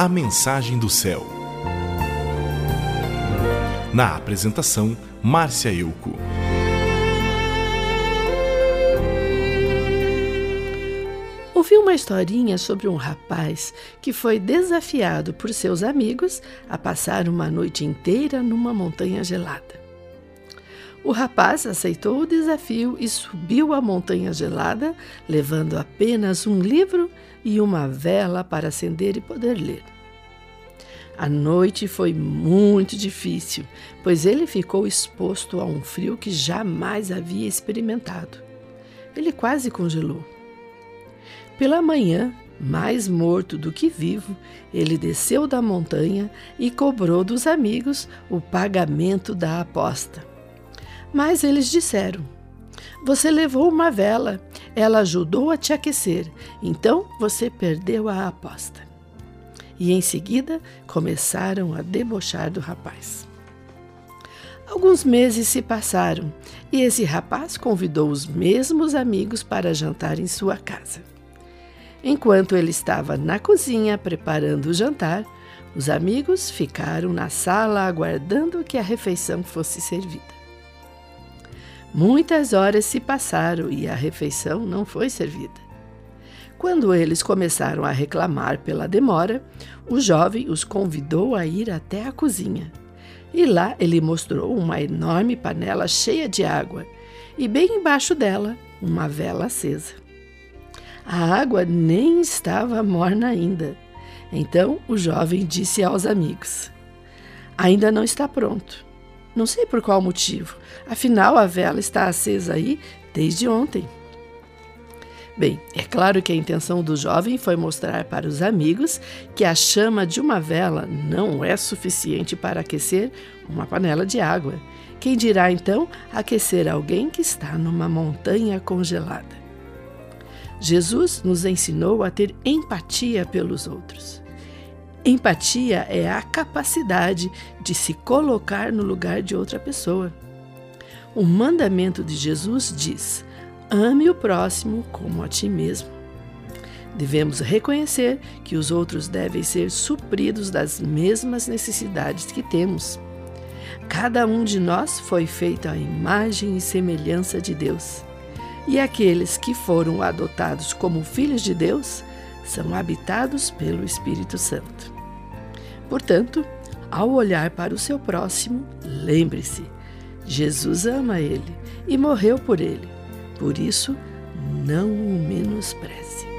A Mensagem do Céu. Na apresentação, Márcia Euco. Ouvi uma historinha sobre um rapaz que foi desafiado por seus amigos a passar uma noite inteira numa montanha gelada. O rapaz aceitou o desafio e subiu a montanha gelada, levando apenas um livro e uma vela para acender e poder ler. A noite foi muito difícil, pois ele ficou exposto a um frio que jamais havia experimentado. Ele quase congelou. Pela manhã, mais morto do que vivo, ele desceu da montanha e cobrou dos amigos o pagamento da aposta. Mas eles disseram: Você levou uma vela, ela ajudou a te aquecer, então você perdeu a aposta. E em seguida começaram a debochar do rapaz. Alguns meses se passaram e esse rapaz convidou os mesmos amigos para jantar em sua casa. Enquanto ele estava na cozinha preparando o jantar, os amigos ficaram na sala aguardando que a refeição fosse servida. Muitas horas se passaram e a refeição não foi servida. Quando eles começaram a reclamar pela demora, o jovem os convidou a ir até a cozinha. E lá ele mostrou uma enorme panela cheia de água e, bem embaixo dela, uma vela acesa. A água nem estava morna ainda. Então o jovem disse aos amigos: Ainda não está pronto. Não sei por qual motivo, afinal a vela está acesa aí desde ontem. Bem, é claro que a intenção do jovem foi mostrar para os amigos que a chama de uma vela não é suficiente para aquecer uma panela de água. Quem dirá então aquecer alguém que está numa montanha congelada? Jesus nos ensinou a ter empatia pelos outros. Empatia é a capacidade de se colocar no lugar de outra pessoa. O mandamento de Jesus diz: ame o próximo como a ti mesmo. Devemos reconhecer que os outros devem ser supridos das mesmas necessidades que temos. Cada um de nós foi feito à imagem e semelhança de Deus e aqueles que foram adotados como filhos de Deus são habitados pelo Espírito Santo. Portanto, ao olhar para o seu próximo, lembre-se: Jesus ama ele e morreu por ele. Por isso, não o menospreze.